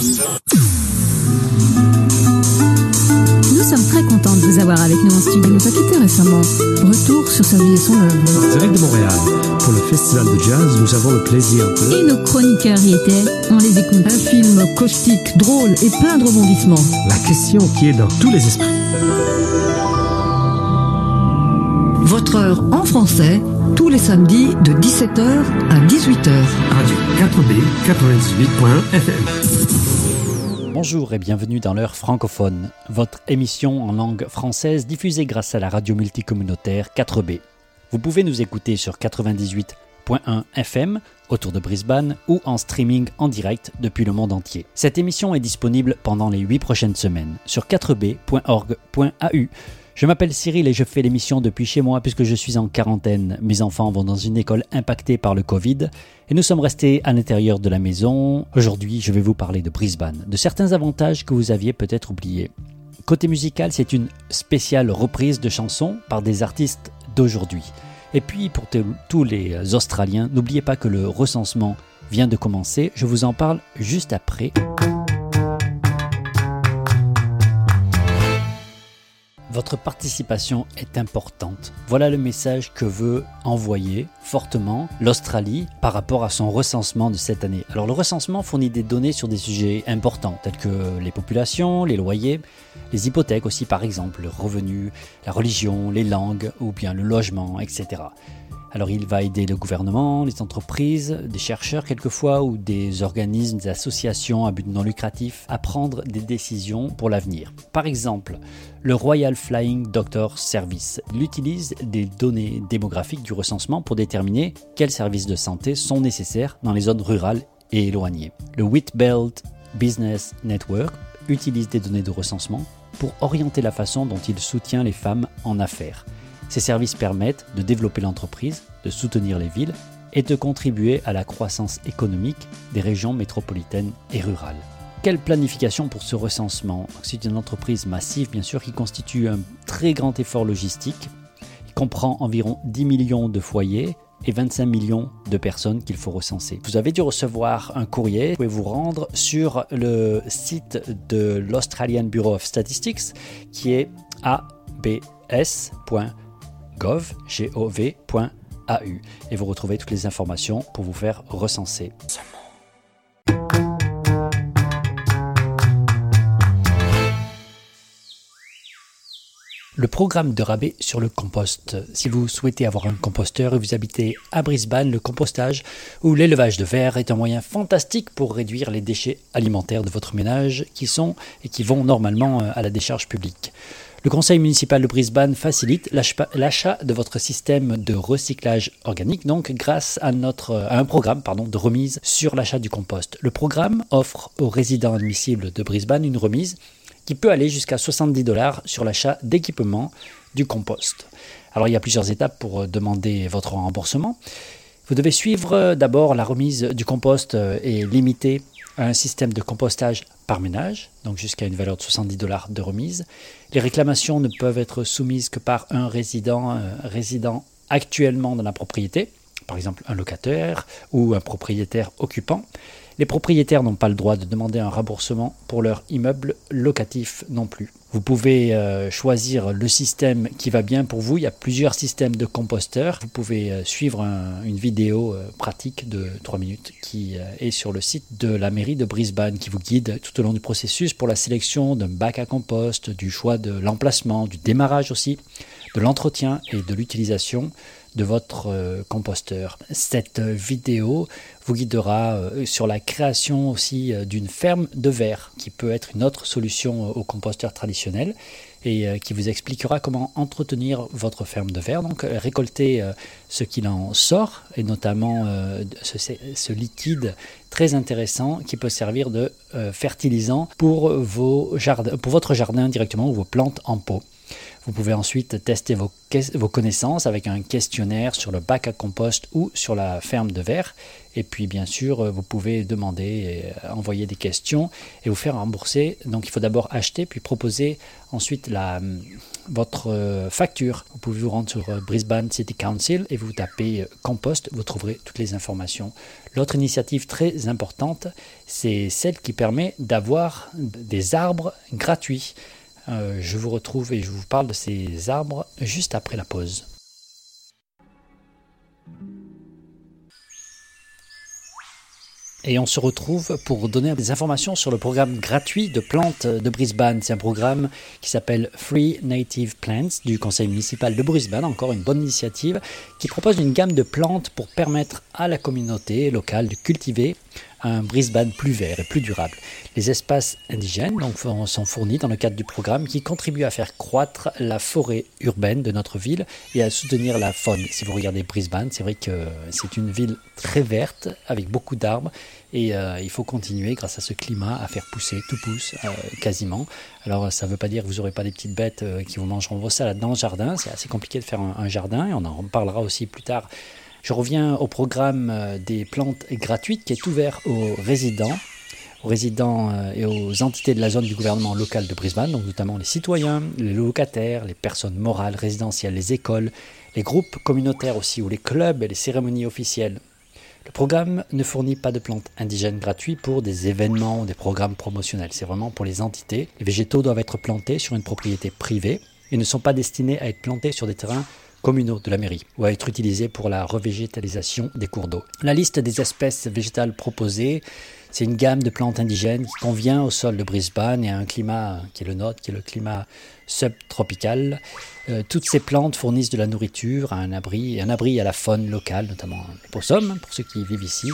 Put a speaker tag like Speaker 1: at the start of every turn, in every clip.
Speaker 1: Nous sommes très contents de vous avoir avec nous en studio.
Speaker 2: Nous a quittés récemment. Retour sur sa vie et son œuvre.
Speaker 3: Direct de Montréal, pour le Festival de Jazz, nous avons le plaisir de...
Speaker 1: Et nos chroniqueurs y étaient. On les écoute.
Speaker 2: Un film caustique, drôle et plein de rebondissements.
Speaker 3: La question qui est dans tous les esprits.
Speaker 2: Votre heure en français, tous les samedis de 17h à 18h.
Speaker 3: Radio 4B 98.fm.
Speaker 4: Bonjour et bienvenue dans l'heure francophone, votre émission en langue française diffusée grâce à la radio multicommunautaire 4B. Vous pouvez nous écouter sur 98.1 FM autour de Brisbane ou en streaming en direct depuis le monde entier. Cette émission est disponible pendant les 8 prochaines semaines sur 4b.org.au. Je m'appelle Cyril et je fais l'émission depuis chez moi puisque je suis en quarantaine. Mes enfants vont dans une école impactée par le Covid et nous sommes restés à l'intérieur de la maison. Aujourd'hui, je vais vous parler de Brisbane, de certains avantages que vous aviez peut-être oubliés. Côté musical, c'est une spéciale reprise de chansons par des artistes d'aujourd'hui. Et puis, pour tous les Australiens, n'oubliez pas que le recensement vient de commencer. Je vous en parle juste après. Votre participation est importante. Voilà le message que veut envoyer fortement l'Australie par rapport à son recensement de cette année. Alors le recensement fournit des données sur des sujets importants tels que les populations, les loyers, les hypothèques aussi par exemple, le revenu, la religion, les langues ou bien le logement, etc. Alors il va aider le gouvernement, les entreprises, des chercheurs quelquefois ou des organismes, des associations à but non lucratif à prendre des décisions pour l'avenir. Par exemple, le Royal Flying Doctor Service. Il utilise des données démographiques du recensement pour déterminer quels services de santé sont nécessaires dans les zones rurales et éloignées. Le Whitbelt Business Network utilise des données de recensement pour orienter la façon dont il soutient les femmes en affaires. Ces services permettent de développer l'entreprise, de soutenir les villes et de contribuer à la croissance économique des régions métropolitaines et rurales. Quelle planification pour ce recensement? C'est une entreprise massive, bien sûr, qui constitue un très grand effort logistique. Il comprend environ 10 millions de foyers et 25 millions de personnes qu'il faut recenser. Vous avez dû recevoir un courrier. Vous pouvez vous rendre sur le site de l'Australian Bureau of Statistics qui est abs.com gov.au et vous retrouvez toutes les informations pour vous faire recenser. Le programme de rabais sur le compost. Si vous souhaitez avoir un composteur et vous habitez à Brisbane, le compostage ou l'élevage de verre est un moyen fantastique pour réduire les déchets alimentaires de votre ménage qui sont et qui vont normalement à la décharge publique. Le conseil municipal de Brisbane facilite l'achat de votre système de recyclage organique, donc grâce à, un programme de remise sur l'achat du compost. Le programme offre aux résidents admissibles de Brisbane une remise qui peut aller jusqu'à 70 dollars sur l'achat d'équipements du compost. Alors il y a plusieurs étapes pour demander votre remboursement. Vous devez suivre d'abord la remise du compost est limitée à un système de compostage par ménage, donc jusqu'à une valeur de 70 dollars de remise. Les réclamations ne peuvent être soumises que par un résident, euh, résident actuellement dans la propriété, par exemple un locataire ou un propriétaire occupant. Les propriétaires n'ont pas le droit de demander un remboursement pour leur immeuble locatif non plus. Vous pouvez euh, choisir le système qui va bien pour vous. Il y a plusieurs systèmes de composteurs. Vous pouvez euh, suivre une vidéo euh, pratique de 3 minutes qui est sur le site de la mairie de Brisbane qui vous guide tout au long du processus pour la sélection d'un bac à compost, du choix de l'emplacement, du démarrage aussi, de l'entretien et de l'utilisation de votre euh, composteur. Cette vidéo vous guidera euh, sur la création aussi euh, d'une ferme de verre qui peut être une autre solution au composteur traditionnel et qui vous expliquera comment entretenir votre ferme de verre, donc récolter ce qu'il en sort et notamment ce, liquide très intéressant qui peut servir de fertilisant pour, vos jardins, pour votre jardin directement ou vos plantes en pot. Vous pouvez ensuite tester vos, connaissances avec un questionnaire sur le bac à compost ou sur la ferme de verre. Et puis bien sûr, vous pouvez demander et euh, envoyer des questions et vous faire rembourser. Donc il faut d'abord acheter, puis proposer ensuite la, votre facture. Vous pouvez vous rendre sur Brisbane City Council et vous tapez compost, vous trouverez toutes les informations. L'autre initiative très importante, c'est celle qui permet d'avoir des arbres gratuits. Je vous retrouve et je vous parle de ces arbres juste après la pause. Et on se retrouve pour donner des informations sur le programme gratuit de plantes de Brisbane. C'est un programme qui s'appelle Free Native Plants du conseil municipal de Brisbane, encore une bonne initiative, qui propose une gamme de plantes pour permettre à la communauté locale de cultiver un Brisbane plus vert et plus durable. Les espaces indigènes sont fournis dans le cadre du programme qui contribue à faire croître la forêt urbaine de notre ville et à soutenir la faune. Si vous regardez Brisbane, c'est vrai que c'est une ville très verte avec beaucoup d'arbres et euh, il faut continuer grâce à ce climat à faire pousser, tout pousse euh, quasiment. Alors ça ne veut pas dire que vous n'aurez pas des petites bêtes euh, qui vous mangeront vos salades dans le jardin, c'est assez compliqué de faire un, un jardin et on en parlera aussi plus tard je reviens au programme euh, des plantes gratuites qui est ouvert aux résidents, aux résidents euh, et aux entités de la zone du gouvernement local de Brisbane, donc notamment les citoyens, les locataires, les personnes morales, résidentielles, les écoles, les groupes communautaires aussi, ou les clubs et les cérémonies officielles. Le programme ne fournit pas de plantes indigènes gratuites pour des événements ou des programmes promotionnels. C'est vraiment pour les entités. Les végétaux doivent être plantés sur une propriété privée et ne sont pas destinés à être plantés sur des terrains communaux de la mairie ou à être utilisés pour la revégétalisation des cours d'eau. La liste des espèces végétales proposées, c'est une gamme de plantes indigènes qui convient au sol de Brisbane et à un climat qui est le nôtre, qui est le climat subtropical. Euh, toutes ces plantes fournissent de la nourriture, un abri, un abri à la faune locale, notamment les possums, pour ceux qui vivent ici.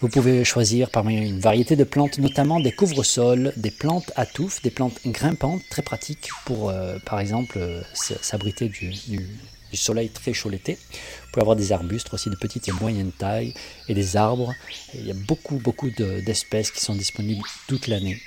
Speaker 4: Vous pouvez choisir parmi une variété de plantes, notamment des couvre-sols, des plantes à touffes, des plantes grimpantes, très pratiques pour, euh, par exemple, euh, s'abriter du, du soleil très chaud l'été. Vous pouvez avoir des arbustes aussi de petite et moyenne taille et des arbres. il y a beaucoup, beaucoup d'espèces qui sont disponibles toute l'année.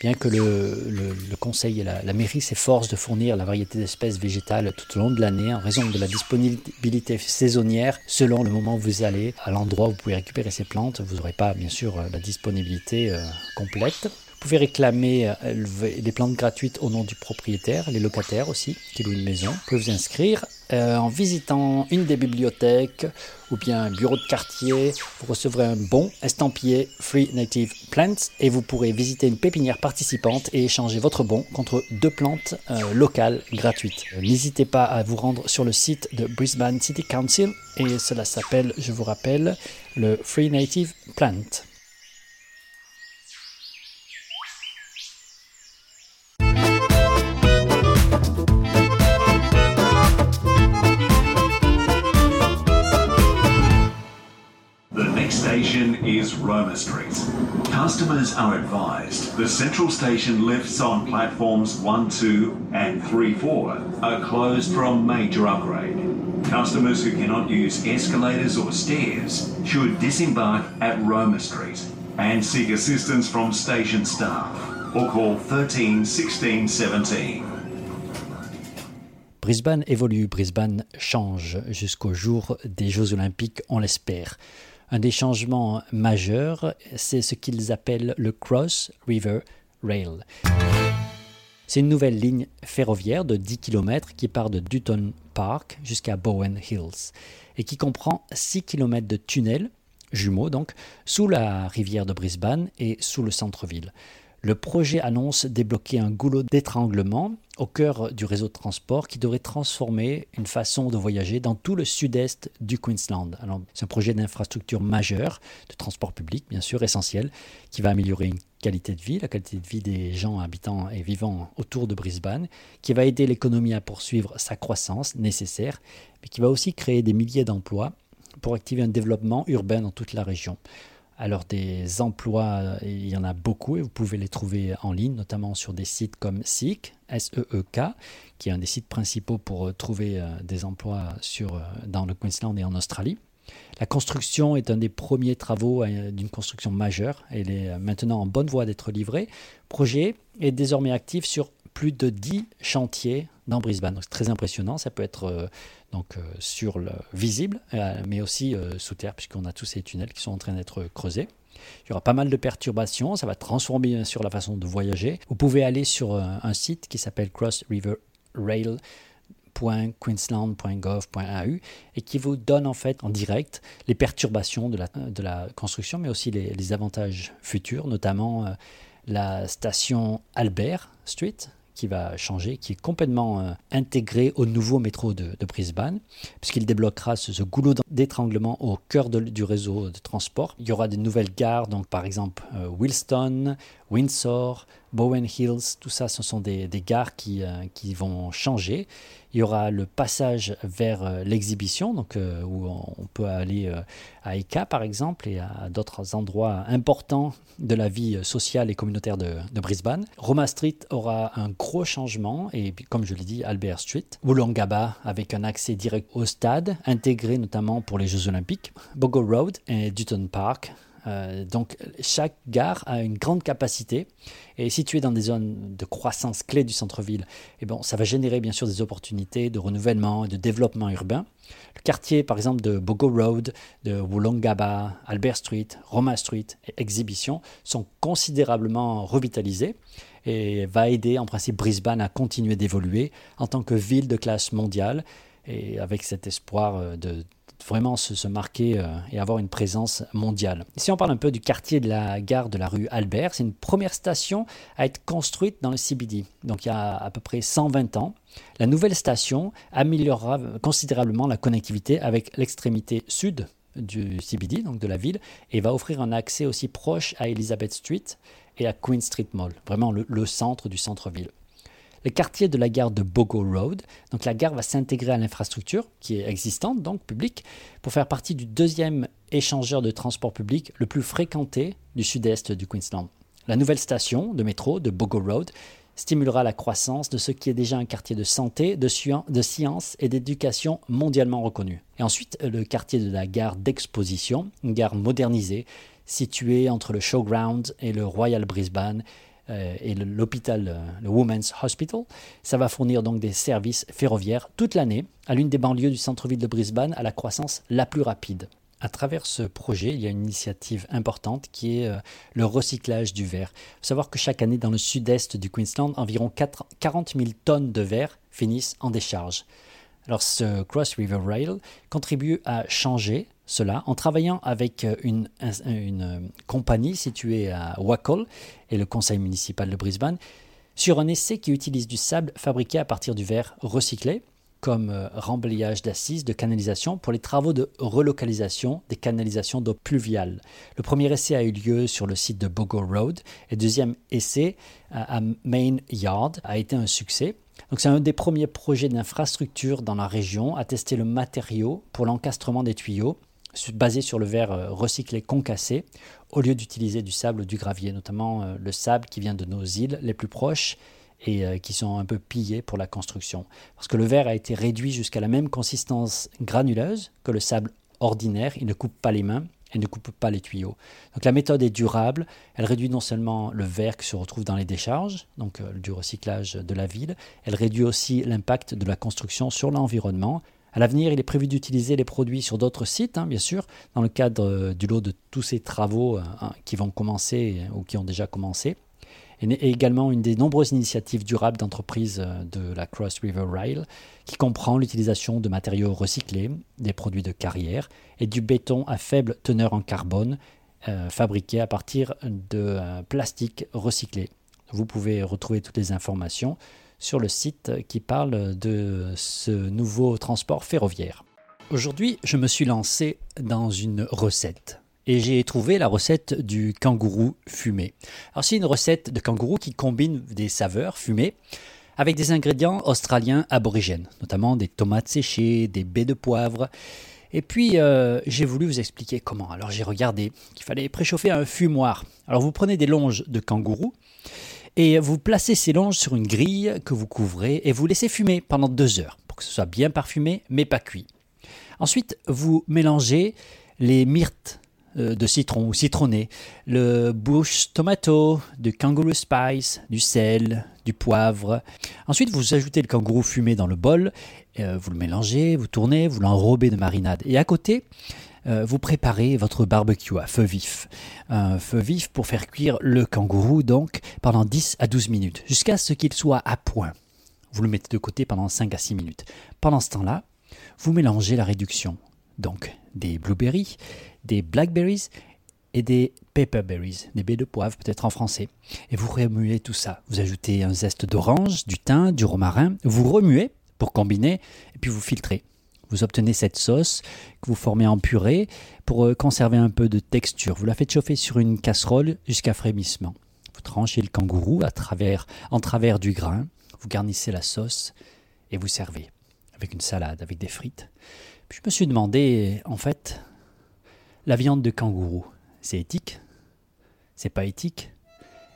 Speaker 4: Bien que le, conseil et la, mairie s'efforcent de fournir la variété d'espèces végétales tout au long de l'année en raison de la disponibilité saisonnière selon le moment où vous allez à l'endroit où vous pouvez récupérer ces plantes, vous n'aurez pas bien sûr la disponibilité euh, complète. Vous pouvez réclamer euh, des plantes gratuites au nom du propriétaire, les locataires aussi, qui louent une maison. Vous pouvez vous inscrire euh, en visitant une des bibliothèques ou bien un bureau de quartier. Vous recevrez un bon estampillé Free Native Plants et vous pourrez visiter une pépinière participante et échanger votre bon contre deux plantes euh, locales gratuites. N'hésitez pas à vous rendre sur le site de Brisbane City Council et cela s'appelle, je vous rappelle, le Free Native Plant.
Speaker 5: Station is Roma Street. Customers are advised the central station lifts on platforms 1, 2 and 3, 4 are closed a major upgrade. Customers who cannot use escalators or stairs should disembark at Roma Street and seek assistance from station staff or call 13 16 17.
Speaker 4: Brisbane évolue, Brisbane change jusqu'au jour des Jeux Olympiques, on l'espère. Un des changements majeurs, c'est ce qu'ils appellent le Cross River Rail. C'est une nouvelle ligne ferroviaire de 10 km qui part de Dutton Park jusqu'à Bowen Hills et qui comprend 6 km de tunnels, jumeaux donc, sous la rivière de Brisbane et sous le centre-ville. Le projet annonce débloquer un goulot d'étranglement au cœur du réseau de transport qui devrait transformer une façon de voyager dans tout le sud-est du Queensland. c'est un projet d'infrastructure majeur, de transport public bien sûr essentiel, qui va améliorer une qualité de vie, la qualité de vie des gens habitants et vivant autour de Brisbane, qui va aider l'économie à poursuivre sa croissance nécessaire, mais qui va aussi créer des milliers d'emplois pour activer un développement urbain dans toute la région. Alors des emplois, il y en a beaucoup et vous pouvez les trouver en ligne, notamment sur des sites comme SEEK, S-E-E-K, qui est un des sites principaux pour euh, trouver euh, des emplois euh, dans le Queensland et en Australie. La construction est un des premiers travaux d'une construction majeure. Elle est maintenant en bonne voie d'être livrée. Le projet est désormais actif sur plus de 10 chantiers dans Brisbane. C'est très impressionnant. Ça peut être donc euh, sur le visible, euh, mais aussi euh, sous terre, puisqu'on a tous ces tunnels qui sont en train d'être creusés. Il y aura pas mal de perturbations, ça va transformer bien sûr la façon de voyager. Vous pouvez aller sur un site qui s'appelle Cross River rail.queensland.gov.au et qui vous donne en fait en direct les perturbations de la, de la construction, mais aussi les, avantages futurs, notamment euh, la station Albert Street qui va changer, qui est complètement euh, intégré au nouveau métro de, Brisbane, puisqu'il débloquera ce, goulot d'étranglement au cœur du réseau de transport. Il y aura des nouvelles gares, donc par exemple euh, Wilston, Windsor, Bowen Hills, tout ça, ce sont des, des gares qui, euh, qui vont changer. Il y aura le passage vers euh, l'exhibition, donc euh, où on, peut aller à Eka par exemple et à d'autres endroits importants de la vie sociale et communautaire de, Brisbane. Roma Street aura un gros changement et comme je l'ai dit, Albert Street. Wollongabba avec un accès direct au stade, intégré notamment pour les Jeux Olympiques. Bogo Road et Dutton Park. Euh, donc chaque gare a une grande capacité et située dans des zones de croissance clés du centre-ville, eh bon, ça va générer bien sûr des opportunités de renouvellement et de développement urbain. Le quartier, par exemple, de Bogo Road, de Wollongabba, Albert Street, Roma Street et Exhibition sont considérablement revitalisés et va aider en principe Brisbane à continuer d'évoluer en tant que ville de classe mondiale et avec cet espoir euh, de vraiment se, marquer euh, et avoir une présence mondiale. Si on parle un peu du quartier de la gare de la rue Albert, c'est une première station à être construite dans le CBD, donc il y a à peu près 120 ans. La nouvelle station améliorera considérablement la connectivité avec l'extrémité sud du CBD, donc de la ville, et va offrir un accès aussi proche à Elizabeth Street et à Queen Street Mall, vraiment le centre du centre-ville. Le quartier de la gare de Bogo Road, donc la gare va s'intégrer à l'infrastructure qui est existante, donc publique, pour faire partie du deuxième échangeur de transport public le plus fréquenté du sud-est du Queensland. La nouvelle station de métro de Bogo Road stimulera la croissance de ce qui est déjà un quartier de santé, de, science, et d'éducation mondialement reconnu. Et ensuite, le quartier de la gare d'exposition, une gare modernisée, située entre le Showground et le Royal Brisbane, et le- l'hôpital, euh, le Women's Hospital. Ça va fournir donc des services ferroviaires toute l'année à l'une des banlieues du centre-ville de Brisbane à la croissance la plus rapide. À travers ce projet, il y a une initiative importante qui est euh, le recyclage du verre. Il faut savoir que chaque année dans le sud-est du Queensland, environ 4 40 000 tonnes de verre finissent en décharge. Alors ce Cross River Rail contribue à changer cela en travaillant avec euh, une, un- une, euh, compagnie située à Wacol et le conseil municipal de Brisbane sur un essai qui utilise du sable fabriqué à partir du verre recyclé comme euh, remblayage d'assises de canalisation pour les travaux de relocalisation des canalisations d'eau pluviale. Le premier essai a eu lieu sur le site de Bogo Road et le deuxième essai à Main Yard a été un succès. Donc c'est un des premiers projets d'infrastructure dans la région à tester le matériau pour l'encastrement des tuyaux basé sur le verre euh, recyclé concassé au lieu d'utiliser du sable ou du gravier, notamment euh, le sable qui vient de nos îles les plus proches et euh, qui sont un peu pillés pour la construction. Parce que le verre a été réduit jusqu'à la même consistance granuleuse que le sable ordinaire, il ne coupe pas les mains et ne coupe pas les tuyaux. Donc la méthode est durable, elle réduit non seulement le verre qui se retrouve dans les décharges, donc du recyclage de la ville, elle réduit aussi l'impact de la construction sur l'environnement. À l'avenir, il est prévu d'utiliser les produits sur d'autres sites, hein, bien sûr, dans le cadre euh, du lot de tous ces travaux euh, hein, qui vont commencer euh, ou qui ont déjà commencé et également une des nombreuses initiatives durables d'entreprises de la Cross River Rail, qui comprend l'utilisation de matériaux recyclés, des produits de carrière et du béton à faible teneur en carbone, fabriqué à partir de plastique recyclé. Vous pouvez retrouver toutes les informations sur le site qui parle de ce nouveau transport ferroviaire. Aujourd'hui, je me suis lancé dans une recette et j'ai trouvé la recette du kangourou fumé. Alors c'est une recette de kangourou qui combine des saveurs fumées avec des ingrédients australiens aborigènes, notamment des tomates séchées, des baies de poivre. Et puis euh, j'ai voulu vous expliquer comment. Alors j'ai regardé qu'il fallait préchauffer un fumoir. Alors vous prenez des longes de kangourou et vous placez ces longes sur une grille que vous couvrez et vous laissez fumer pendant deux heures pour que ce soit bien parfumé mais pas cuit. Ensuite, vous mélangez les myrtes euh, de citron ou citronné, le bush tomato, du kangaroo spice, du sel, du poivre. Ensuite, vous ajoutez le kangourou fumé dans le bol, euh, vous le mélangez, vous tournez, vous l'enrobez de marinade. Et à côté, euh, vous préparez votre barbecue à feu vif. Un feu vif pour faire cuire le kangourou donc pendant 10 à 12 minutes, jusqu'à ce qu'il soit à point. Vous le mettez de côté pendant 5 à 6 minutes. Pendant ce temps-là, vous mélangez la réduction. Donc des blueberries, des blackberries et des pepperberries, des baies de poivre peut-être en français. Et vous remuez tout ça. Vous ajoutez un zeste d'orange, du thym, du romarin. Vous remuez pour combiner et puis vous filtrez. Vous obtenez cette sauce que vous formez en purée pour euh, conserver un peu de texture. Vous la faites chauffer sur une casserole jusqu'à frémissement. Vous tranchez le kangourou à travers, en travers du grain. Vous garnissez la sauce et vous servez avec une salade, avec des frites. Je me suis demandé, en fait, la viande de kangourou, c'est éthique? C'est pas éthique?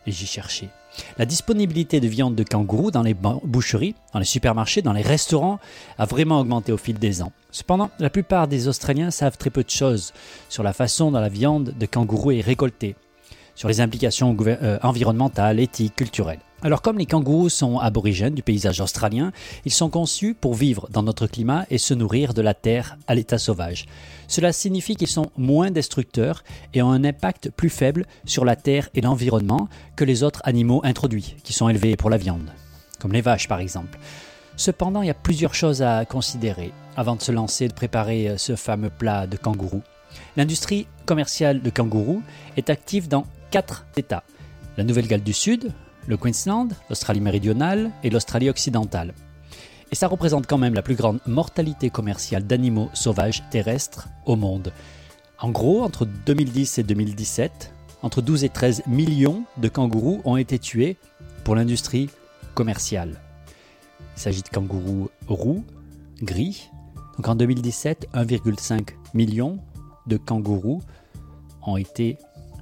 Speaker 4: Et j'y cherchais. La disponibilité de viande de kangourou dans les boucheries, dans les supermarchés, dans les restaurants a vraiment augmenté au fil des ans. Cependant, la plupart des Australiens savent très peu de choses sur la façon dont la viande de kangourou est récoltée, sur les implications euh, environnementales, éthiques, culturelles. Alors comme les kangourous sont aborigènes du paysage australien, ils sont conçus pour vivre dans notre climat et se nourrir de la terre à l'état sauvage. Cela signifie qu'ils sont moins destructeurs et ont un impact plus faible sur la terre et l'environnement que les autres animaux introduits, qui sont élevés pour la viande, comme les vaches par exemple. Cependant, il y a plusieurs choses à considérer avant de se lancer de préparer ce fameux plat de kangourou. L'industrie commerciale de kangourou est active dans quatre États. La Nouvelle-Galles du Sud, le Queensland, l'Australie méridionale et l'Australie occidentale. Et ça représente quand même la plus grande mortalité commerciale d'animaux sauvages terrestres au monde. En gros, entre 2010 et 2017, entre 12 et 13 millions de kangourous ont été tués pour l'industrie commerciale. Il s'agit de kangourous roux, gris. Donc en 2017, 1,5 million de kangourous ont été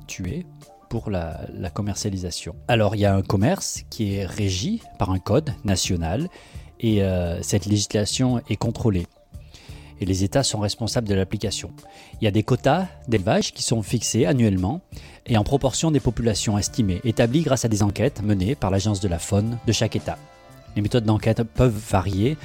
Speaker 4: tués pour la, commercialisation. Alors il y a un commerce qui est régi par un code national et euh, cette législation est contrôlée. Et les États sont responsables de l'application. Il y a des quotas d'élevage qui sont fixés annuellement et en proportion des populations estimées, établies grâce à des enquêtes menées par l'Agence de la faune de chaque État. Les méthodes d'enquête peuvent varier,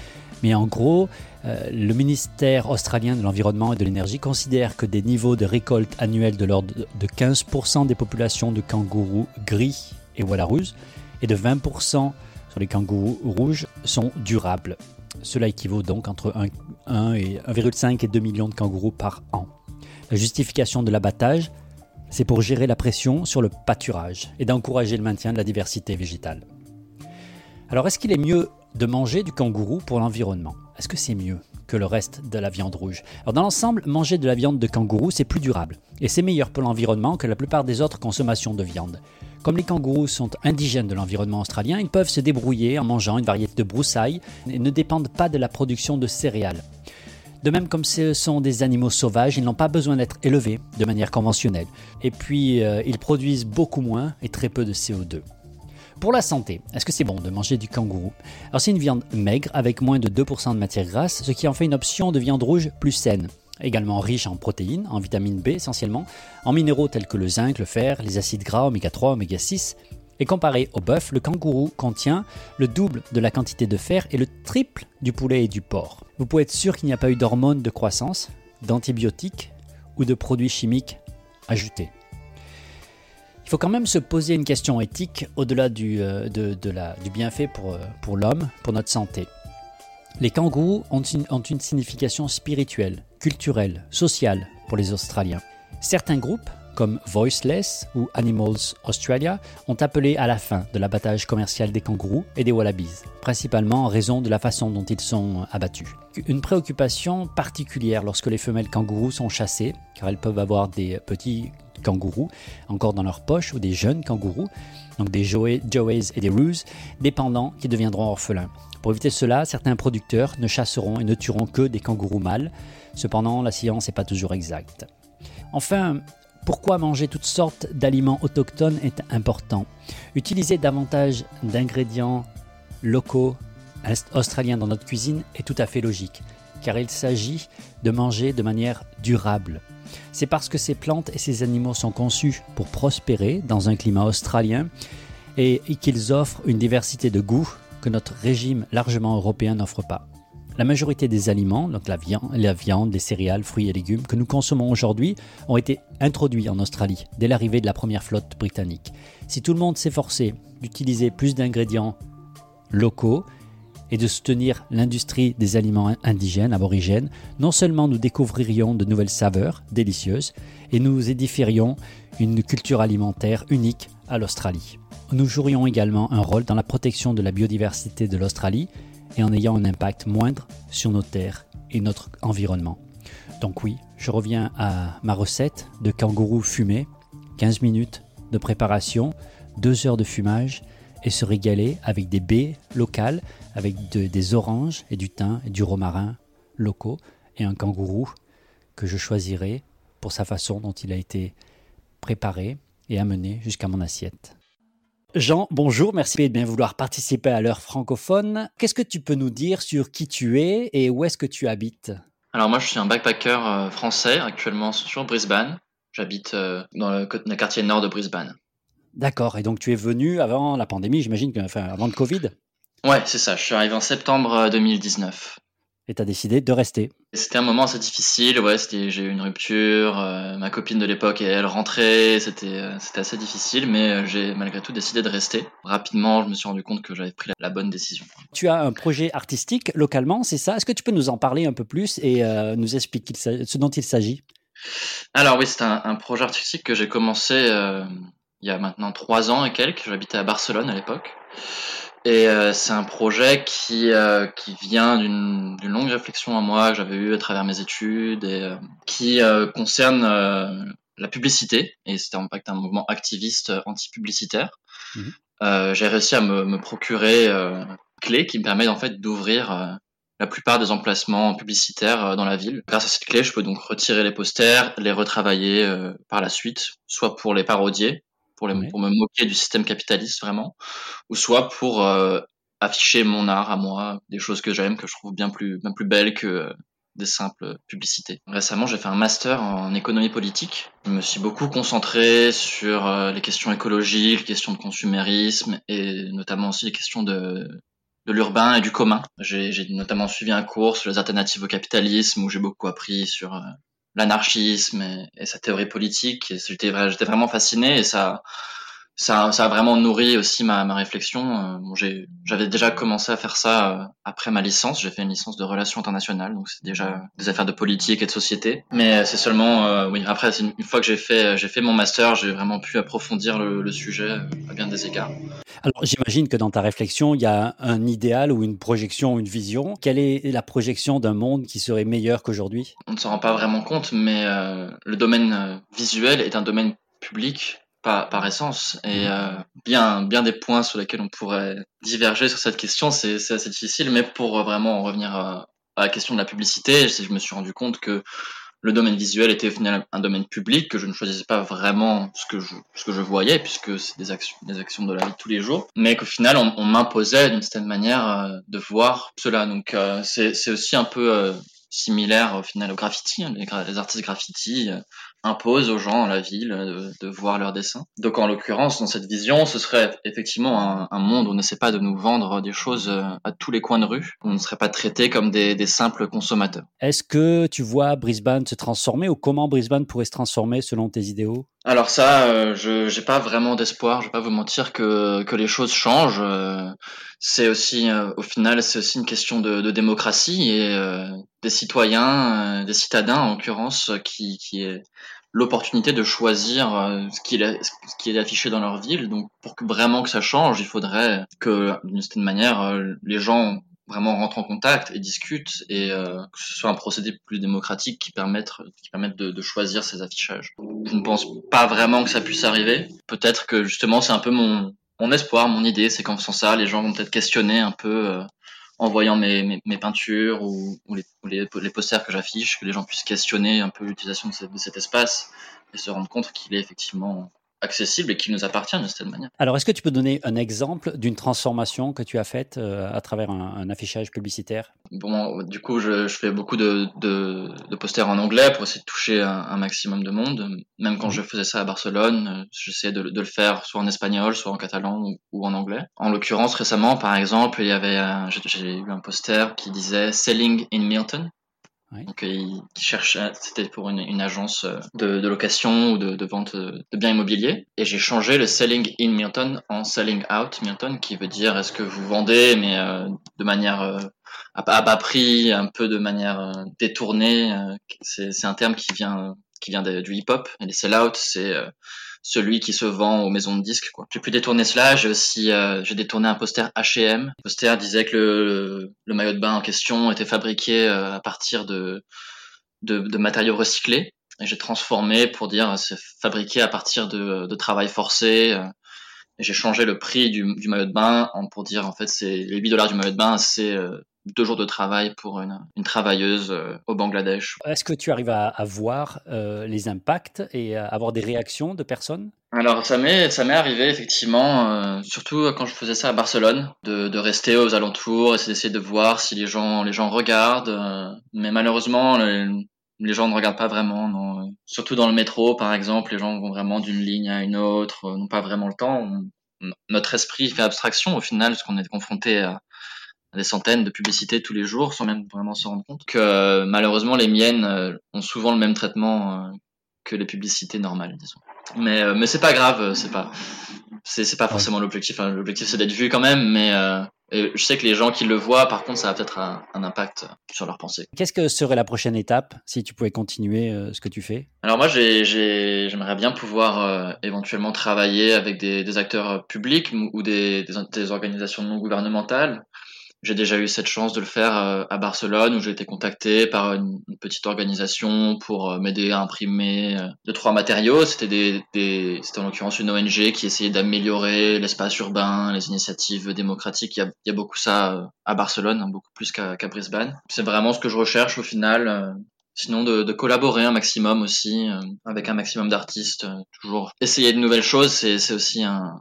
Speaker 4: mais en gros, le ministère australien de l'Environnement et de l'Énergie considère que des niveaux de récolte annuels de l'ordre de 15% des populations de kangourous gris et Wallaroos et de 20% sur les kangourous rouges sont durables. Cela équivaut donc entre 1, et 1,5 et 2 millions de kangourous par an. La justification de l'abattage, c'est pour gérer la pression sur le pâturage et d'encourager le maintien de la diversité végétale. Alors est-ce qu'il est mieux de manger du kangourou pour l'environnement? Est-ce que c'est mieux que le reste de la viande rouge? Dans l'ensemble, manger de la viande de kangourou, c'est plus durable. Et c'est meilleur pour l'environnement que la plupart des autres consommations de viande. Comme les kangourous sont indigènes de l'environnement australien, ils peuvent se débrouiller en mangeant une variété de broussailles et ne dépendent pas de la production de céréales. De même comme ce sont des animaux sauvages, ils n'ont pas besoin d'être élevés de manière conventionnelle. Et puis, euh, ils produisent beaucoup moins et très peu de CO2. Pour la santé, est-ce que c'est bon de manger du kangourou? Alors c'est une viande maigre avec moins de 2% de matière grasse, ce qui en fait une option de viande rouge plus saine. Également riche en protéines, en vitamine B essentiellement, en minéraux tels que le zinc, le fer, les acides gras oméga 3, oméga 6. Et comparé au bœuf, le kangourou contient le double de la quantité de fer et le triple du poulet et du porc. Vous pouvez être sûr qu'il n'y a pas eu d'hormones de croissance, d'antibiotiques ou de produits chimiques ajoutés. Faut quand même se poser une question éthique au-delà du, euh, du, bienfait pour, euh, pour l'homme, pour notre santé. Les kangourous ont une, ont une signification spirituelle, culturelle, sociale pour les Australiens. Certains groupes, comme Voiceless ou Animals Australia, ont appelé à la fin de l'abattage commercial des kangourous et des wallabies, principalement en raison de la façon dont ils sont abattus. Une préoccupation particulière lorsque les femelles kangourous sont chassées, car elles peuvent avoir des petits kangourous encore dans leur poche ou des jeunes kangourous, donc des joeys et des roos, dépendants qui deviendront orphelins. Pour éviter cela, certains producteurs ne chasseront et ne tueront que des kangourous mâles. Cependant, la science n'est pas toujours exacte. Enfin, pourquoi manger toutes sortes d'aliments autochtones est important. Utiliser davantage d'ingrédients locaux australiens dans notre cuisine est tout à fait logique, car il s'agit de manger de manière durable. C'est parce que ces plantes et ces animaux sont conçus pour prospérer dans un climat australien et qu'ils offrent une diversité de goûts que notre régime largement européen n'offre pas. La majorité des aliments, donc la viande, la les céréales, fruits et légumes que nous consommons aujourd'hui ont été introduits en Australie dès l'arrivée de la première flotte britannique. Si tout le monde s'efforçait d'utiliser plus d'ingrédients locaux et de soutenir l'industrie des aliments indigènes, aborigènes, non seulement nous découvririons de nouvelles saveurs délicieuses, et nous édifierions une culture alimentaire unique à l'Australie. Nous jouerions également un rôle dans la protection de la biodiversité de l'Australie et en ayant un impact moindre sur nos terres et notre environnement. Donc oui, je reviens à ma recette de kangourou fumé, 15 minutes de préparation, 2 heures de fumage et se régaler avec des baies locales, avec des oranges et du thym et du romarin locaux et un kangourou que je choisirai pour sa façon dont il a été préparé et amené jusqu'à mon assiette. Jean, bonjour, merci de bien vouloir participer à l'heure francophone. Qu'est-ce que tu peux nous dire sur qui tu es et où est-ce que tu habites?
Speaker 6: Alors moi je suis un backpacker euh, français actuellement sur Brisbane. J'habite euh, dans le, quartier nord de Brisbane.
Speaker 4: D'accord, et donc tu es venu avant la pandémie, j'imagine, enfin avant le Covid?
Speaker 6: Ouais, c'est ça, je suis arrivé en septembre 2019. Euh,
Speaker 4: et tu as décidé de rester?
Speaker 6: C'était un moment assez difficile, ouais, j'ai eu une rupture, euh, ma copine de l'époque, elle rentrait, c'était euh, c'était assez difficile, mais j'ai malgré tout décidé de rester. Rapidement, je me suis rendu compte que j'avais pris la, bonne décision.
Speaker 4: Tu as un projet artistique localement, c'est ça? Est-ce que tu peux nous en parler un peu plus et nous expliquer ce dont il s'agit?
Speaker 6: Alors oui, c'est un, un, projet artistique que j'ai commencé il y a maintenant trois ans et quelques. J'habitais à Barcelone à l'époque. Et euh, c'est un projet qui, euh, qui vient d'une longue réflexion à moi que j'avais eue à travers mes études et euh, qui concerne la publicité. Et c'était en fait un mouvement activiste anti-publicitaire. Mmh. J'ai réussi à me, me procurer une clé qui me permet en fait d'ouvrir la plupart des emplacements publicitaires dans la ville. Grâce à cette clé, je peux donc retirer les posters, les retravailler par la suite, soit pour les parodier, pour, me moquer du système capitaliste vraiment, ou soit pour euh, afficher mon art à moi, des choses que j'aime, que je trouve bien plus, bien plus belles que euh, des simples publicités. Récemment, j'ai fait un master en économie politique. Je me suis beaucoup concentré sur euh, les questions écologiques, les questions de consumérisme et notamment aussi les questions de, de l'urbain et du commun. J'ai notamment suivi un cours sur les alternatives au capitalisme où j'ai beaucoup appris sur l'anarchisme et, sa théorie politique. J'étais vraiment fasciné et ça, ça, ça a vraiment nourri aussi ma, ma réflexion. Euh, j'avais déjà commencé à faire ça euh, après ma licence. J'ai fait une licence de relations internationales, donc c'est déjà des affaires de politique et de société. Mais c'est seulement, euh, oui, après, une, une fois que j'ai fait, j'ai fait mon master, j'ai vraiment pu approfondir le, le sujet à bien des égards.
Speaker 4: Alors j'imagine que dans ta réflexion, il y a un idéal ou une projection, une vision. Quelle est la projection d'un monde qui serait meilleur qu'aujourd'hui?
Speaker 6: On ne s'en rend pas vraiment compte, mais euh, le domaine visuel est un domaine public par, par essence. Et mmh. euh, bien, bien des points sur lesquels on pourrait diverger sur cette question, c'est assez difficile. Mais pour vraiment en revenir à, à la question de la publicité, je me suis rendu compte que le domaine visuel était un domaine public que je ne choisissais pas vraiment ce que je, ce que je voyais puisque c'est des actions, des actions de la vie de tous les jours, mais qu'au final on, on m'imposait d'une certaine manière euh, de voir cela. Donc euh, c'est aussi un peu euh, similaire au final au graffiti. Hein. Les, artistes graffiti imposent aux gens dans la ville euh, de, voir leurs dessins. Donc en l'occurrence, dans cette vision, ce serait effectivement un, monde où on n'essaie pas de nous vendre des choses euh, à tous les coins de rue. On ne serait pas traité comme des, des simples consommateurs.
Speaker 4: Est-ce que tu vois Brisbane se transformer ou comment Brisbane pourrait se transformer selon tes idéaux?
Speaker 6: Alors ça, euh, je j'ai pas vraiment d'espoir. Je vais pas vous mentir que que les choses changent. Euh, c'est aussi, euh, au final, c'est aussi une question de, de démocratie et des citoyens, des citadins en l'occurrence, qui qui est l'opportunité de choisir ce qui est ce qui est affiché dans leur ville. Donc pour que vraiment que ça change, il faudrait que d'une certaine manière les gens vraiment rentrent en contact et discutent et euh, que ce soit un procédé plus démocratique qui permette, qui permette de, de, choisir ces affichages. Je ne pense pas vraiment que ça puisse arriver. Peut-être que justement c'est un peu mon, mon espoir, mon idée, c'est qu'en faisant ça, les gens vont peut-être questionner un peu euh, en voyant mes, peintures ou, les, posters que j'affiche, que les gens puissent questionner un peu l'utilisation de, cet espace et se rendre compte qu'il est effectivement accessible et qui nous appartient d'une certaine manière.
Speaker 4: Alors, est-ce que tu peux donner un exemple d'une transformation que tu as faite euh, à travers un, un, affichage publicitaire?
Speaker 6: Bon, du coup, je, je fais beaucoup de, de, de, posters en anglais pour essayer de toucher un, un maximum de monde. Même quand mmh. je faisais ça à Barcelone, j'essayais de, de, le faire soit en espagnol, soit en catalan ou, ou en anglais. En l'occurrence, récemment, par exemple, il y avait j'ai eu un poster qui disait Selling in Milton. Donc, il, qui cherche, c'était pour une, une agence de, de, location ou de, de, vente de biens immobiliers. Et j'ai changé le selling in Milton en selling out Milton, qui veut dire est-ce que vous vendez, mais de manière à, bas prix, un peu de manière détournée. C'est un terme qui vient qui vient du hip-hop. Et les sell-out, c'est celui qui se vend aux maisons de disques. J'ai pu détourner cela. J'ai aussi euh, j'ai détourné un poster H&M. Le poster disait que le, le, maillot de bain en question était fabriqué euh, à partir de, de, de matériaux recyclés. Et j'ai transformé pour dire c'est fabriqué à partir de, de travail forcé. Euh, j'ai changé le prix du, du, maillot de bain pour dire en fait c'est les 8 dollars du maillot de bain c'est deux jours de travail pour une, une travailleuse euh, au Bangladesh.
Speaker 4: Est-ce que tu arrives à, à voir euh, les impacts et à avoir des réactions de personnes?
Speaker 6: Alors ça m'est ça m'est arrivé effectivement, euh, surtout quand je faisais ça à Barcelone, de, de rester aux alentours et d'essayer de voir si les gens les gens regardent. Euh, mais malheureusement les, les, gens ne regardent pas vraiment. Non. Surtout dans le métro par exemple, les gens vont vraiment d'une ligne à une autre, n'ont pas vraiment le temps. notre esprit fait abstraction au final, parce qu'on est confronté à, des centaines de publicités tous les jours sans même vraiment se rendre compte que euh, malheureusement les miennes euh, ont souvent le même traitement euh, que les publicités normales disons. Mais mais c'est pas grave c'est pas c'est c'est pas forcément l'objectif hein. l'objectif c'est d'être vu quand même mais et je sais que les gens qui le voient par contre ça a peut-être un, un, impact sur leur pensée.
Speaker 4: Qu'est-ce que serait la prochaine étape si tu pouvais continuer ce que tu fais?
Speaker 6: Alors moi j'ai j'aimerais bien pouvoir éventuellement travailler avec des, des acteurs publics ou des, des, des organisations non gouvernementales j'ai déjà eu cette chance de le faire euh, à Barcelone où j'ai été contacté par une, petite organisation pour euh, m'aider à imprimer euh, deux trois matériaux. C'était des, des c'était en l'occurrence une ONG qui essayait d'améliorer l'espace urbain, les initiatives démocratiques. Il y a, beaucoup ça à Barcelone, hein, beaucoup plus qu'à Brisbane. C'est vraiment ce que je recherche au final. Sinon, de, collaborer un maximum aussi avec un maximum d'artistes. toujours essayer de nouvelles choses, c'est aussi un,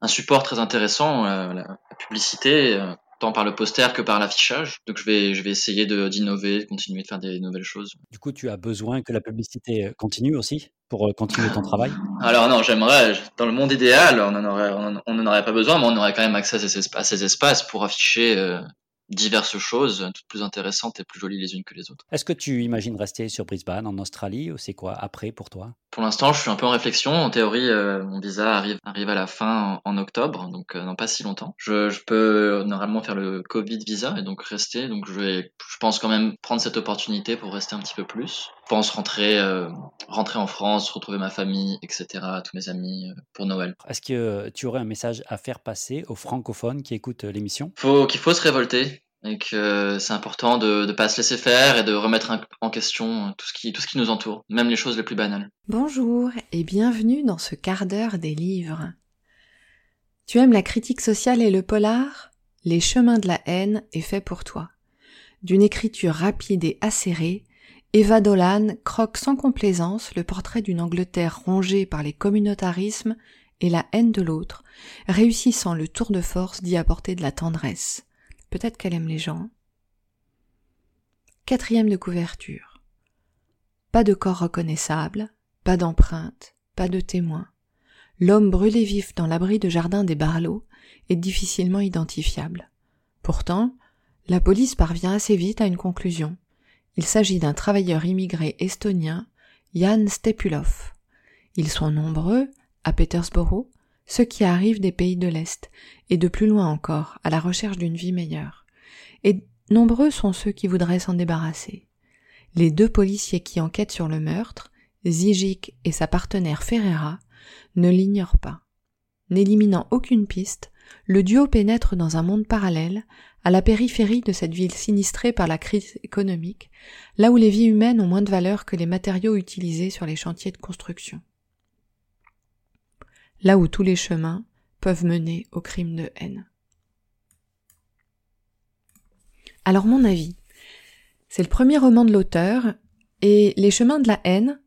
Speaker 6: un support très intéressant. la publicité, tant par le poster que par l'affichage. Donc je vais, je vais essayer d'innover, de, continuer de faire des nouvelles choses.
Speaker 4: Du coup, tu as besoin que la publicité euh, continue aussi pour euh, continuer ton travail?
Speaker 6: Alors non, j'aimerais, dans le monde idéal, on n'en aurait, on, aurait pas besoin, mais on aurait quand même accès à ces, à ces espaces pour afficher euh, diverses choses, toutes plus intéressantes et plus jolies les unes que les autres.
Speaker 4: Est-ce que tu imagines rester sur Brisbane, en Australie, ou c'est quoi après pour toi?
Speaker 6: Pour l'instant, je suis un peu en réflexion. En théorie, euh, mon visa arrive, arrive à la fin en, octobre, donc euh, dans pas si longtemps. Je, je, peux normalement faire le Covid visa et donc rester. Donc je vais, je pense quand même prendre cette opportunité pour rester un petit peu plus. Je pense rentrer, euh, rentrer en France, retrouver ma famille, etc., tous mes amis euh, pour Noël.
Speaker 4: Est-ce que tu aurais un message à faire passer aux francophones qui écoutent l'émission?
Speaker 6: Faut qu'il faut se révolter et que c'est important de ne pas se laisser faire et de remettre en question tout ce, qui, tout ce qui nous entoure, même les choses les plus banales.
Speaker 7: Bonjour et bienvenue dans ce quart d'heure des livres. Tu aimes la critique sociale et le polar? Les chemins de la haine est fait pour toi. D'une écriture rapide et acérée, Eva Dolan croque sans complaisance le portrait d'une Angleterre rongée par les communautarismes et la haine de l'autre, réussissant le tour de force d'y apporter de la tendresse. Peut-être qu'elle aime les gens. Quatrième de couverture. Pas de corps reconnaissable, pas d'empreinte, pas de témoin. L'homme brûlé vif dans l'abri de jardin des Barlow est difficilement identifiable. Pourtant, la police parvient assez vite à une conclusion. Il s'agit d'un travailleur immigré estonien, Jan Stepulov. Ils sont nombreux, à Petersboro, ceux qui arrivent des pays de l'Est, et de plus loin encore, à la recherche d'une vie meilleure. Et nombreux sont ceux qui voudraient s'en débarrasser. Les deux policiers qui enquêtent sur le meurtre, Zijik et sa partenaire Ferreira, ne l'ignorent pas. N'éliminant aucune piste, le duo pénètre dans un monde parallèle, à la périphérie de cette ville sinistrée par la crise économique, là où les vies humaines ont moins de valeur que les matériaux utilisés sur les chantiers de construction là où tous les chemins peuvent mener au crime de haine. Alors mon avis, c'est le premier roman de l'auteur, et Les chemins de la haine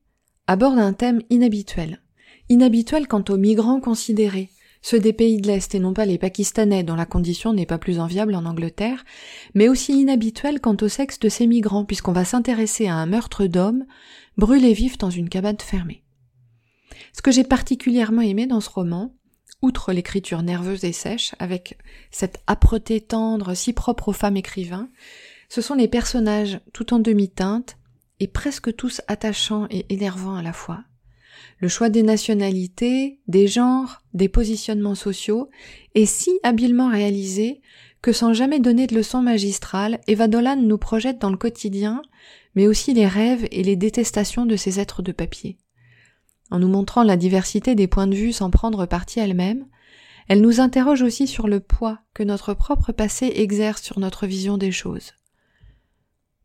Speaker 7: aborde un thème inhabituel. Inhabituel quant aux migrants considérés, ceux des pays de l'Est et non pas les Pakistanais dont la condition n'est pas plus enviable en Angleterre, mais aussi inhabituel quant au sexe de ces migrants puisqu'on va s'intéresser à un meurtre d'homme brûlé vif dans une cabane fermée. Ce que j'ai particulièrement aimé dans ce roman, outre l'écriture nerveuse et sèche, avec cette âpreté tendre si propre aux femmes écrivains, Ce sont les personnages tout en demi-teinte et presque tous attachants et énervants à la fois. Le choix des nationalités, des genres, des positionnements sociaux est si habilement réalisé que sans jamais donner de leçons magistrales, Eva Dolan nous projette dans le quotidien, mais aussi les rêves et les détestations de ces êtres de papier. En nous montrant la diversité des points de vue sans prendre parti elle-même, elle nous interroge aussi sur le poids que notre propre passé exerce sur notre vision des choses.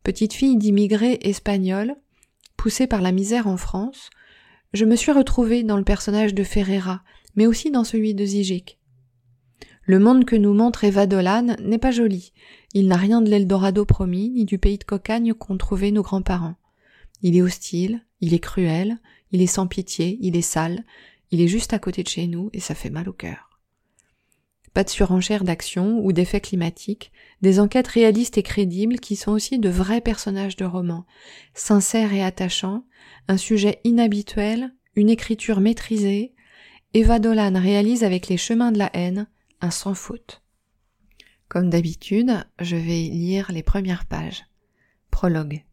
Speaker 7: Petite fille d'immigrés espagnols, poussée par la misère en France, je me suis retrouvée dans le personnage de Ferreira, mais aussi dans celui de Zigic. Le monde que nous montre Eva Dolan n'est pas joli. Il n'a rien de l'Eldorado promis, ni du pays de cocagne qu'ont trouvé nos grands-parents. Il est hostile, il est cruel, il est sans pitié, il est sale, il est juste à côté de chez nous et ça fait mal au cœur. Pas de surenchère d'action ou d'effets climatiques, des enquêtes réalistes et crédibles qui sont aussi de vrais personnages de romans, sincères et attachants, un sujet inhabituel, une écriture maîtrisée, Eva Dolan réalise avec les chemins de la haine un sans faute. Comme d'habitude, je vais lire les premières pages. Prologue.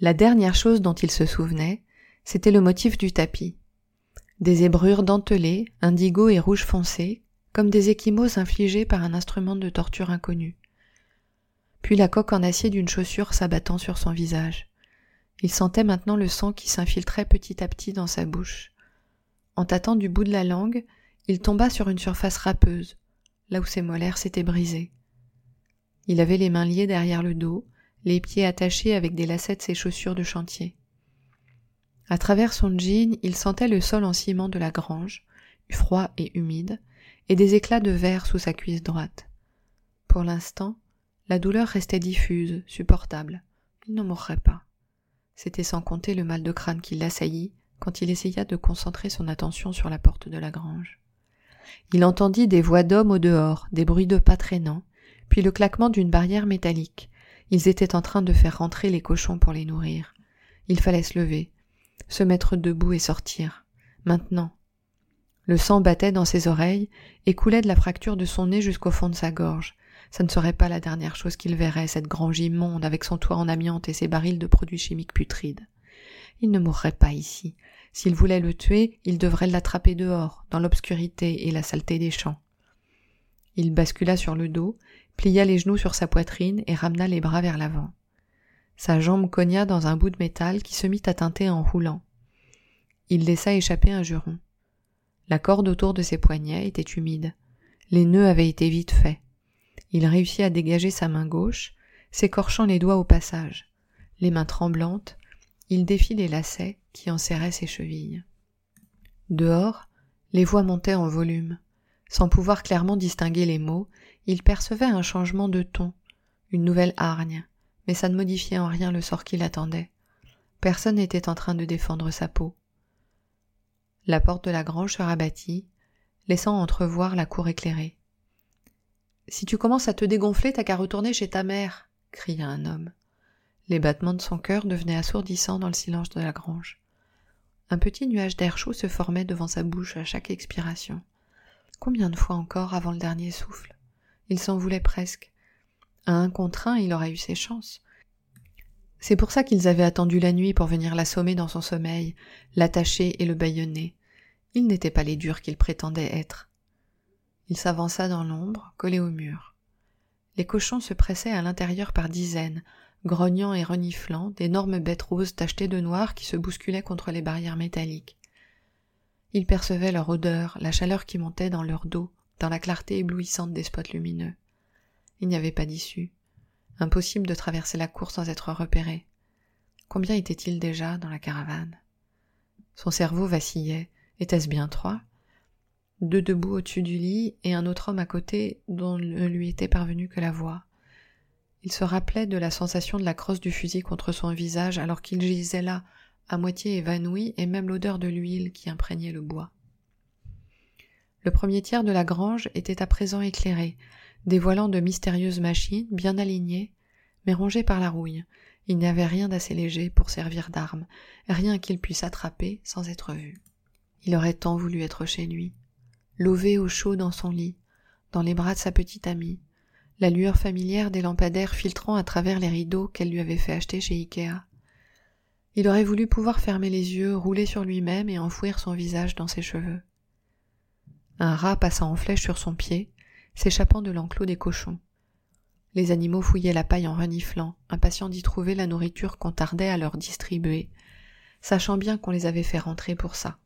Speaker 7: La dernière chose dont il se souvenait, c'était le motif du tapis. Des zébrures dentelées, indigo et rouge foncé, comme des échymoses infligées par un instrument de torture inconnu. Puis la coque en acier d'une chaussure s'abattant sur son visage. Il sentait maintenant le sang qui s'infiltrait petit à petit dans sa bouche. En tâtant du bout de la langue, il tomba sur une surface râpeuse, là où ses molaires s'étaient brisés. Il avait les mains liées derrière le dos, les pieds attachés avec des lacets de ses chaussures de chantier. À travers son jean, il sentait le sol en ciment de la grange, froid et humide, et des éclats de verre sous sa cuisse droite. Pour l'instant, la douleur restait diffuse, supportable. Il ne mourrait pas. C'était sans compter le mal de crâne qui l'assaillit quand il essaya de concentrer son attention sur la porte de la grange. Il entendit des voix d'hommes au dehors, des bruits de pas traînants, puis le claquement d'une barrière métallique. Ils étaient en train de faire rentrer les cochons pour les nourrir. Il fallait se lever, se mettre debout et sortir. Maintenant. Le sang battait dans ses oreilles et coulait de la fracture de son nez jusqu'au fond de sa gorge. Ça ne serait pas la dernière chose qu'il verrait, cette grange immonde avec son toit en amiante et ses barils de produits chimiques putrides. Il ne mourrait pas ici. S'il voulait le tuer, il devrait l'attraper dehors, dans l'obscurité et la saleté des champs. Il bascula sur le dos, plia les genoux sur sa poitrine et ramena les bras vers l'avant. Sa jambe cogna dans un bout de métal qui se mit à teinter en roulant. Il laissa échapper un juron. La corde autour de ses poignets était humide. Les nœuds avaient été vite faits. Il réussit à dégager sa main gauche, s'écorchant les doigts au passage. Les mains tremblantes, il défit les lacets qui enserraient ses chevilles. Dehors, les voix montaient en volume. Sans pouvoir clairement distinguer les mots, il percevait un changement de ton, une nouvelle hargne, mais ça ne modifiait en rien le sort qui l'attendait. Personne n'était en train de défendre sa peau. La porte de la grange se rabattit, laissant entrevoir la cour éclairée. Si tu commences à te dégonfler, t'as qu'à retourner chez ta mère, cria un homme. Les battements de son cœur devenaient assourdissants dans le silence de la grange. Un petit nuage d'air chaud se formait devant sa bouche à chaque expiration. Combien de fois encore avant le dernier souffle? Il s'en voulait presque. À un contre un, il aurait eu ses chances. C'est pour ça qu'ils avaient attendu la nuit pour venir l'assommer dans son sommeil, l'attacher et le bâillonner. Ils n'étaient pas les durs qu'il prétendait être. Il s'avança dans l'ombre, collé au mur. Les cochons se pressaient à l'intérieur par dizaines, grognant et reniflant, d'énormes bêtes roses tachetées de noir qui se bousculaient contre les barrières métalliques. Il percevait leur odeur, la chaleur qui montait dans leur dos, dans la clarté éblouissante des spots lumineux. Il n'y avait pas d'issue. Impossible de traverser la cour sans être repéré. Combien était-il déjà dans la caravane? Son cerveau vacillait. Était-ce bien trois? Deux debout au-dessus du lit et un autre homme à côté dont ne lui était parvenu que la voix. Il se rappelait de la sensation de la crosse du fusil contre son visage alors qu'il gisait là, à moitié évanoui, et même l'odeur de l'huile qui imprégnait le bois. Le premier tiers de la grange était à présent éclairé, dévoilant de mystérieuses machines bien alignées, mais rongées par la rouille. Il n'y avait rien d'assez léger pour servir d'arme, rien qu'il puisse attraper sans être vu. Il aurait tant voulu être chez lui, lové au chaud dans son lit, dans les bras de sa petite amie, la lueur familière des lampadaires filtrant à travers les rideaux qu'elle lui avait fait acheter chez Ikea. Il aurait voulu pouvoir fermer les yeux, rouler sur lui-même et enfouir son visage dans ses cheveux. Un rat passa en flèche sur son pied, s'échappant de l'enclos des cochons. Les animaux fouillaient la paille en reniflant, impatients d'y trouver la nourriture qu'on tardait à leur distribuer, sachant bien qu'on les avait fait rentrer pour ça.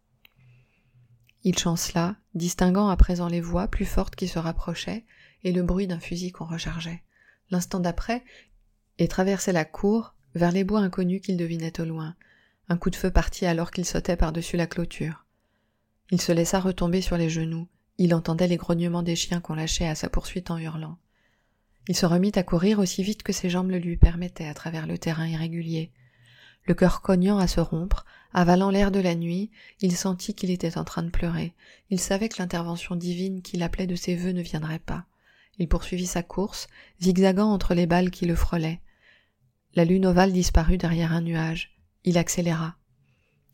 Speaker 7: Il chancela, distinguant à présent les voix plus fortes qui se rapprochaient et le bruit d'un fusil qu'on rechargeait. L'instant d'après, et traversait la cour vers les bois inconnus qu'il devinait au loin. Un coup de feu partit alors qu'il sautait par-dessus la clôture. Il se laissa retomber sur les genoux. Il entendait les grognements des chiens qu'on lâchait à sa poursuite en hurlant. Il se remit à courir aussi vite que ses jambes le lui permettaient à travers le terrain irrégulier. Le cœur cognant à se rompre, avalant l'air de la nuit, il sentit qu'il était en train de pleurer. Il savait que l'intervention divine qu'il appelait de ses voeux ne viendrait pas. Il poursuivit sa course, zigzagant entre les balles qui le frôlaient. La lune ovale disparut derrière un nuage. Il accéléra.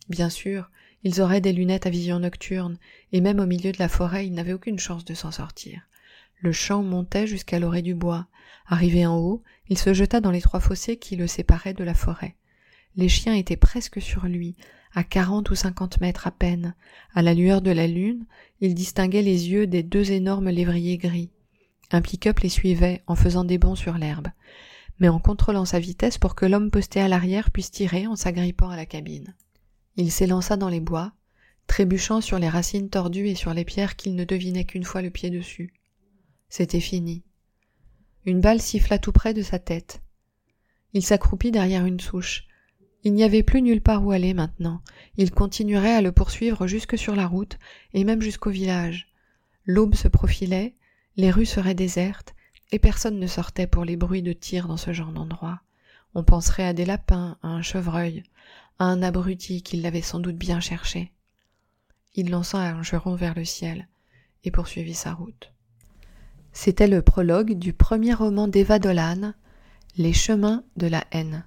Speaker 7: Bien sûr, ils auraient des lunettes à vision nocturne, et même au milieu de la forêt, il n'avait aucune chance de s'en sortir. Le champ montait jusqu'à l'orée du bois. Arrivé en haut, il se jeta dans les trois fossés qui le séparaient de la forêt. Les chiens étaient presque sur lui, à quarante ou cinquante mètres à peine. À la lueur de la lune, il distinguait les yeux des deux énormes lévriers gris. Un pick-up les suivait en faisant des bonds sur l'herbe, mais en contrôlant sa vitesse pour que l'homme posté à l'arrière puisse tirer en s'agrippant à la cabine. Il s'élança dans les bois, trébuchant sur les racines tordues et sur les pierres qu'il ne devinait qu'une fois le pied dessus. C'était fini. Une balle siffla tout près de sa tête. Il s'accroupit derrière une souche. Il n'y avait plus nulle part où aller maintenant. Il continuerait à le poursuivre jusque sur la route et même jusqu'au village. L'aube se profilait, les rues seraient désertes, et personne ne sortait pour les bruits de tir dans ce genre d'endroit. On penserait à des lapins, à un chevreuil, à un abruti qui l'avait sans doute bien cherché. Il lança un juron vers le ciel et poursuivit sa route. C'était le prologue du premier roman d'Eva Dolan, Les chemins de la haine.